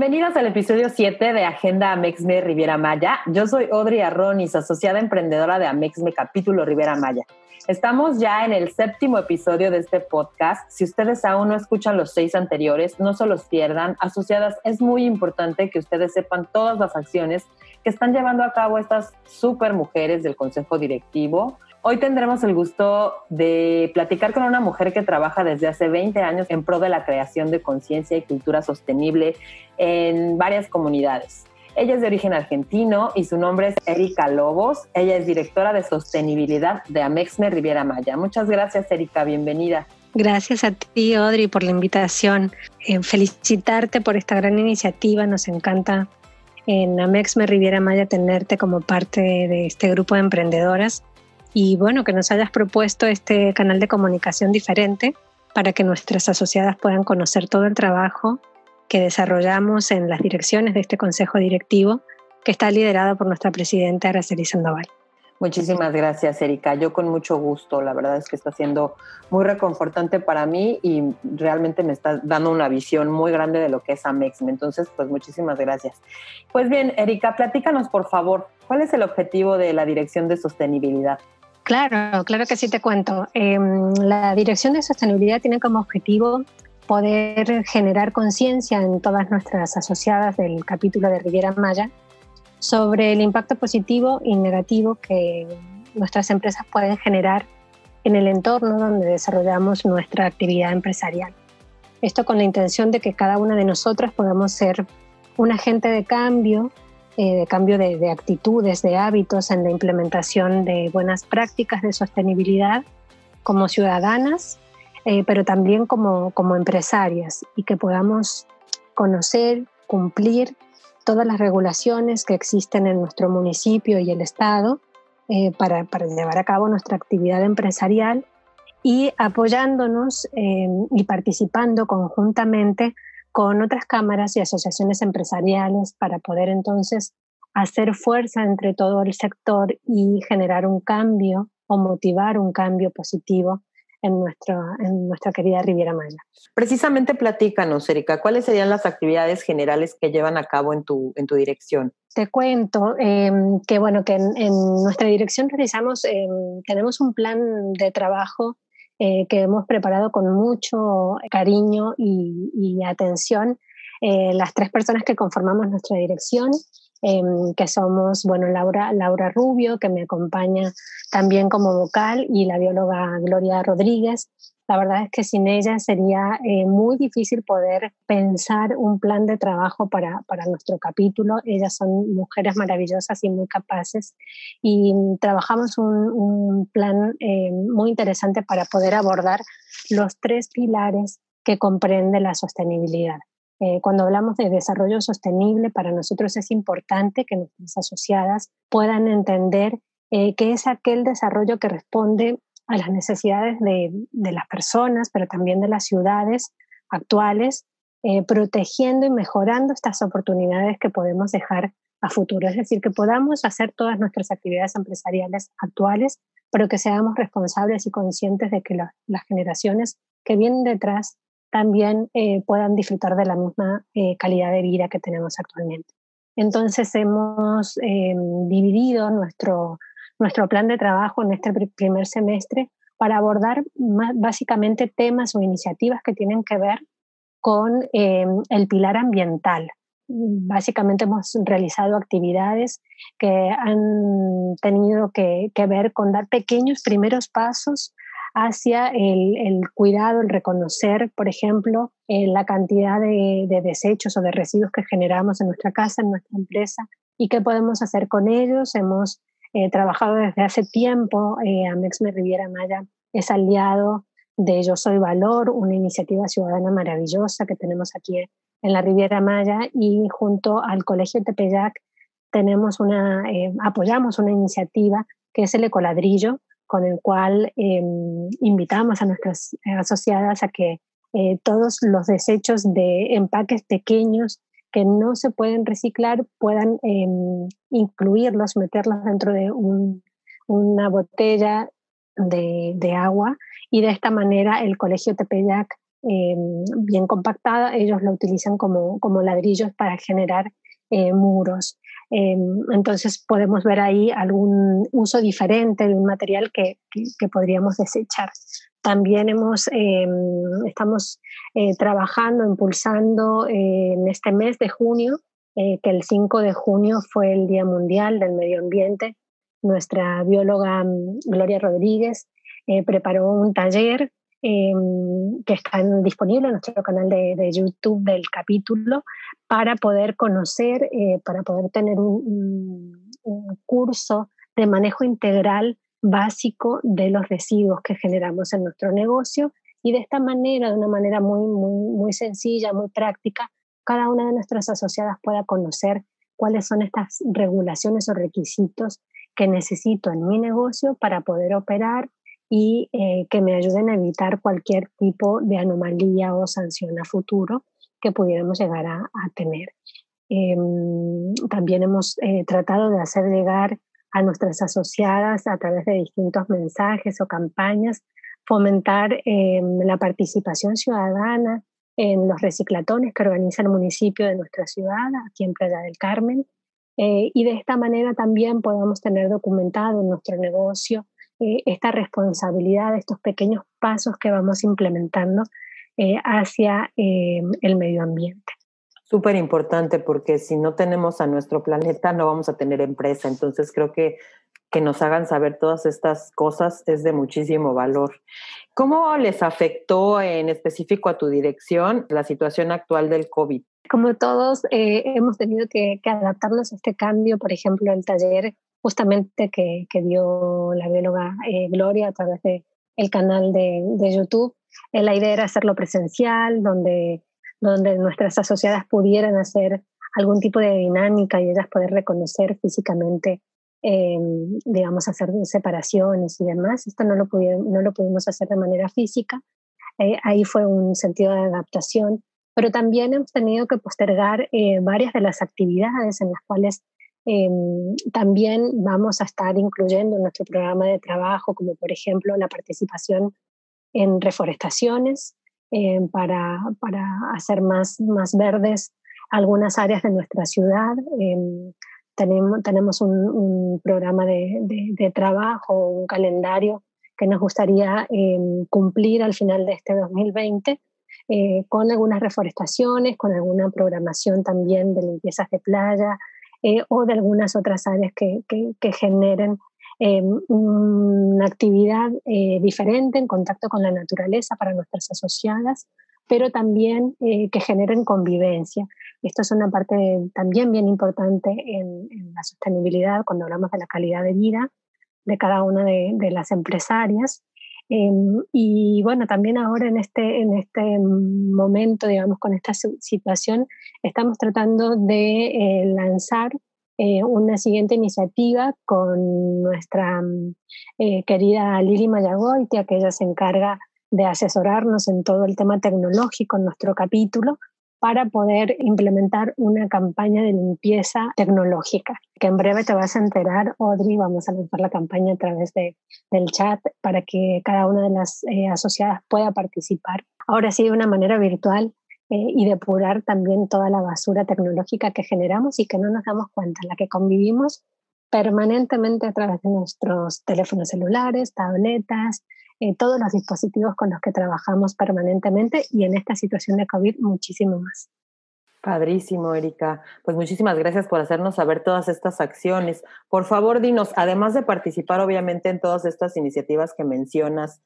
Bienvenidas al episodio 7 de Agenda Amexme Riviera Maya. Yo soy Audrey Arronis, asociada emprendedora de Amexme Capítulo Riviera Maya. Estamos ya en el séptimo episodio de este podcast. Si ustedes aún no escuchan los seis anteriores, no se los pierdan. Asociadas, es muy importante que ustedes sepan todas las acciones que están llevando a cabo estas super mujeres del Consejo Directivo Hoy tendremos el gusto de platicar con una mujer que trabaja desde hace 20 años en pro de la creación de conciencia y cultura sostenible en varias comunidades. Ella es de origen argentino y su nombre es Erika Lobos. Ella es directora de sostenibilidad de Amexme Riviera Maya. Muchas gracias, Erika. Bienvenida. Gracias a ti, Audrey, por la invitación. Eh, felicitarte por esta gran iniciativa. Nos encanta en Amexme Riviera Maya tenerte como parte de este grupo de emprendedoras y bueno, que nos hayas propuesto este canal de comunicación diferente para que nuestras asociadas puedan conocer todo el trabajo que desarrollamos en las direcciones de este consejo directivo que está liderado por nuestra presidenta Araceli Sandoval. Muchísimas gracias, Erika. Yo con mucho gusto. La verdad es que está siendo muy reconfortante para mí y realmente me está dando una visión muy grande de lo que es Amexme. Entonces, pues muchísimas gracias. Pues bien, Erika, platícanos por favor, ¿cuál es el objetivo de la Dirección de Sostenibilidad? Claro, claro que sí te cuento. Em, la Dirección de Sostenibilidad tiene como objetivo poder generar conciencia en todas nuestras asociadas del capítulo de Riviera Maya sobre el impacto positivo y negativo que nuestras empresas pueden generar en el entorno donde desarrollamos nuestra actividad empresarial. Esto con la intención de que cada una de nosotras podamos ser un agente de cambio eh, de cambio de, actitudes, de hábitos en la implementación de buenas prácticas de sostenibilidad como ciudadanas, eh, pero también como, como empresarias y que podamos conocer, cumplir todas las regulaciones que existen en nuestro municipio y el Estado eh, para, para, llevar a cabo nuestra actividad empresarial y apoyándonos y participando conjuntamente con otras cámaras y asociaciones empresariales para poder entonces hacer fuerza entre todo el sector y generar un cambio o motivar un cambio positivo en, nuestro, en nuestra querida Riviera Maya. Precisamente platícanos, Erika, ¿cuáles serían las actividades generales que llevan a cabo en tu, en tu dirección? Te cuento em, que, bueno, que en, nuestra dirección realizamos, em, tenemos un plan de trabajo eh, que hemos preparado con mucho cariño y, atención eh, las tres personas que conformamos nuestra dirección, em, que somos, bueno, Laura, Laura Rubio, que me acompaña también como vocal, y la bióloga Gloria Rodríguez, la verdad es que sin ella sería eh, muy difícil poder pensar un plan de trabajo para, para, nuestro capítulo. Ellas son mujeres maravillosas y muy capaces y trabajamos un, un plan eh, muy interesante para poder abordar los tres pilares que comprende la sostenibilidad. Eh, cuando hablamos de desarrollo sostenible, para nosotros es importante que nuestras asociadas puedan entender que es aquel desarrollo que responde a las necesidades de, las personas, pero también de las ciudades actuales, eh, protegiendo y mejorando estas oportunidades que podemos dejar a futuro. Es decir, que podamos hacer todas nuestras actividades empresariales actuales, pero que seamos responsables y conscientes de que las generaciones que vienen detrás también eh, puedan disfrutar de la misma eh, calidad de vida que tenemos actualmente. Entonces hemos dividido nuestro, nuestro plan de trabajo en este primer semestre para abordar básicamente temas o iniciativas que tienen que ver con eh, el pilar ambiental. Básicamente hemos realizado actividades que han tenido que, ver con dar pequeños primeros pasos hacia el, cuidado, el reconocer, por ejemplo, eh, la cantidad de, de, desechos o de residuos que generamos en nuestra casa, en nuestra empresa, y qué podemos hacer con ellos. Hemos He trabajado desde hace tiempo, eh, Amexme Riviera Maya es aliado de Yo Soy Valor, una iniciativa ciudadana maravillosa que tenemos aquí en la Riviera Maya y junto al Colegio Tepeyac tenemos una, eh, apoyamos una iniciativa que es el Ecoladrillo, con el cual em, invitamos a nuestras asociadas a que eh, todos los desechos de empaques pequeños que no se pueden reciclar puedan em, incluirlos, meterlos dentro de una botella de, agua y de esta manera el colegio Tepeyac, em, bien compactada, ellos lo utilizan como, como ladrillos para generar eh, muros. Em, entonces podemos ver ahí algún uso diferente de un material que, que, podríamos desechar. También hemos, em, estamos eh, trabajando, impulsando eh, en este mes de junio, que el 5 de junio fue el Día Mundial del Medio Ambiente, nuestra bióloga mm, Gloria Rodríguez eh, preparó un taller em, que está disponible en nuestro canal de, YouTube del capítulo para poder conocer, eh, para poder tener un, curso de manejo integral básico de los residuos que generamos en nuestro negocio y de esta manera, de una manera muy, muy, muy sencilla, muy práctica, cada una de nuestras asociadas pueda conocer cuáles son estas regulaciones o requisitos que necesito en mi negocio para poder operar y eh, que me ayuden a evitar cualquier tipo de anomalía o sanción a futuro que pudiéramos llegar a, tener. Em, también hemos eh, tratado de hacer llegar a nuestras asociadas a través de distintos mensajes o campañas, fomentar em, la participación ciudadana en los reciclatones que organiza el municipio de nuestra ciudad, aquí en Playa del Carmen, eh, y de esta manera también podamos tener documentado en nuestro negocio eh, esta responsabilidad, estos pequeños pasos que vamos implementando eh, hacia el medio ambiente. Súper importante porque si no tenemos a nuestro planeta no vamos a tener empresa. Entonces creo que que nos hagan saber todas estas cosas es de muchísimo valor. ¿Cómo les afectó en específico a tu dirección la situación actual del COVID? como todos eh, hemos tenido que, adaptarnos a este cambio, por ejemplo, el taller justamente que, dio la bióloga eh, Gloria a través del el canal de, YouTube, eh, la idea era hacerlo presencial, donde, donde nuestras asociadas pudieran hacer algún tipo de dinámica y ellas poder reconocer físicamente, digamos, hacer separaciones y demás. Esto no lo, pudimos, no lo pudimos hacer de manera física. ahí fue un sentido de adaptación pero también hemos tenido que postergar eh, varias de las actividades en las cuales em, también vamos a estar incluyendo en nuestro programa de trabajo, como por ejemplo la participación en reforestaciones em, para, para, hacer más, más verdes algunas áreas de nuestra ciudad. Em, tenemos, tenemos un, un programa de, de, de, trabajo, un calendario que nos gustaría cumplir al final de este 2020 eh, con algunas reforestaciones, con alguna programación también de limpiezas de playa eh, o de algunas otras áreas que, generen eh, una actividad diferente en contacto con la naturaleza para nuestras asociadas, pero también que generen convivencia. Esto es una parte también bien importante en, la sostenibilidad cuando hablamos de la calidad de vida de cada una de las empresarias. Em, y bueno, también ahora en este, en este momento, digamos, con esta situación, estamos tratando de eh, lanzar eh, una siguiente iniciativa con nuestra eh, querida Lili Mayagoitia, que ella se encarga de asesorarnos en todo el tema tecnológico en nuestro capítulo para poder implementar una campaña de limpieza tecnológica, que en breve te vas a enterar, Audrey, vamos a lanzar la campaña a través de, del chat para que cada una de las eh, asociadas pueda participar. Ahora sí, de una manera virtual eh, y depurar también toda la basura tecnológica que generamos y que no nos damos cuenta, la que convivimos permanentemente a través de nuestros teléfonos celulares, tabletas, eh, todos los dispositivos con los que trabajamos permanentemente y en esta situación de COVID muchísimo más. Padrísimo, Erika. Pues muchísimas gracias por hacernos saber todas estas acciones. Por favor, dinos, además de participar obviamente en todas estas iniciativas que mencionas,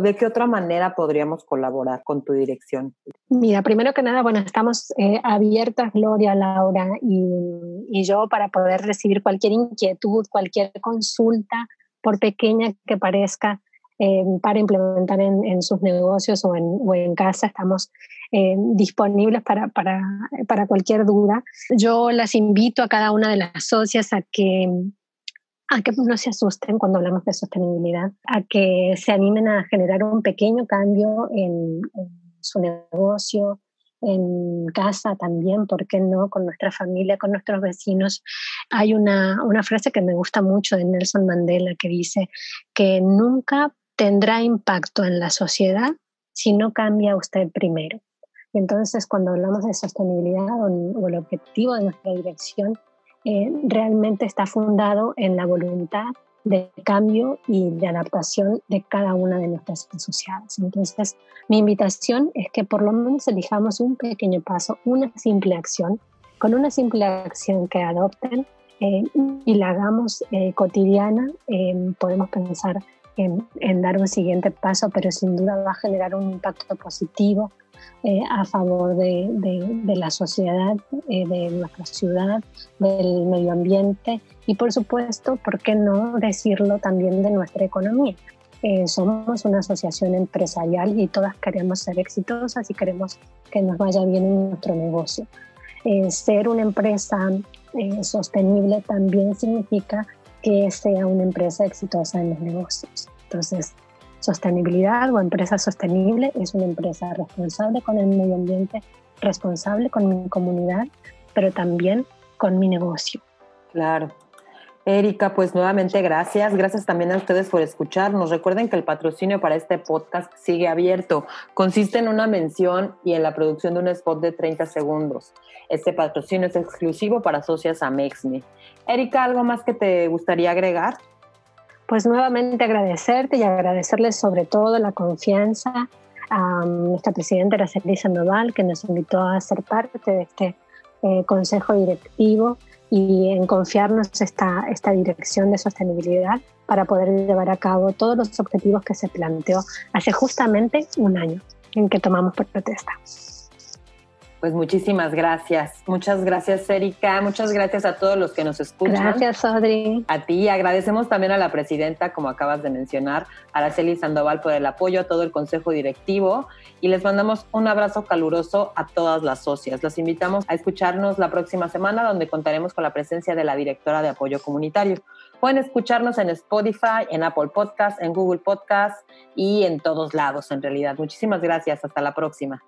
¿de qué otra manera podríamos colaborar con tu dirección? Mira, primero que nada, bueno, estamos eh, abiertas, Gloria, Laura y, y yo, para poder recibir cualquier inquietud, cualquier consulta, por pequeña que parezca, eh, para implementar en, sus negocios o en, en casa. Estamos eh, disponibles para, para, para, cualquier duda. Yo las invito a cada una de las socias a que, a que no se asusten cuando hablamos de sostenibilidad, a que se animen a generar un pequeño cambio en, su negocio, en casa también, ¿por qué no? Con nuestra familia, con nuestros vecinos. Hay una, una, frase que me gusta mucho de Nelson Mandela que dice que nunca tendrá impacto en la sociedad si no cambia usted primero. Entonces, cuando hablamos de sostenibilidad o, el objetivo de nuestra dirección, eh, realmente está fundado en la voluntad de cambio y de adaptación de cada una de nuestras asociadas. Entonces, mi invitación es que por lo menos elijamos un pequeño paso, una simple acción. Con una simple acción que adopten eh, y la hagamos eh, cotidiana, podemos pensar en, dar un siguiente paso, pero sin duda va a generar un impacto positivo eh, a favor de, la sociedad, eh, de nuestra ciudad, del medio ambiente y por supuesto, ¿por qué no decirlo también de nuestra economía? Eh, somos una asociación empresarial y todas queremos ser exitosas y queremos que nos vaya bien en nuestro negocio. ser una empresa sostenible también significa que sea una empresa exitosa en los negocios. Entonces, sostenibilidad o empresa sostenible es una empresa responsable con el medio ambiente, responsable con mi comunidad, pero también con mi negocio. Claro. Erika, pues nuevamente gracias. Gracias también a ustedes por escucharnos. Recuerden que el patrocinio para este podcast sigue abierto. Consiste en una mención y en la producción de un spot de 30 segundos. Este patrocinio es exclusivo para socias a Mexme. Erika, ¿algo más que te gustaría agregar? Pues nuevamente agradecerte y agradecerles sobre todo la confianza a nuestra presidenta Araceli Sandoval, que nos invitó a ser parte de este eh, consejo directivo y en confiarnos esta, esta dirección de sostenibilidad para poder llevar a cabo todos los objetivos que se planteó hace justamente un año en que tomamos protesta. Pues muchísimas gracias. Muchas gracias, Erika. Muchas gracias a todos los que nos escuchan. Gracias, Audrey. A ti. Agradecemos también a la presidenta, como acabas de mencionar, Araceli Sandoval, por el apoyo a todo el consejo directivo. Y les mandamos un abrazo caluroso a todas las socias. Los invitamos a escucharnos la próxima semana, donde contaremos con la presencia de la directora de apoyo comunitario. Pueden escucharnos en Spotify, en Apple Podcast, en Google Podcast y en todos lados, en realidad. Muchísimas gracias. Hasta la próxima.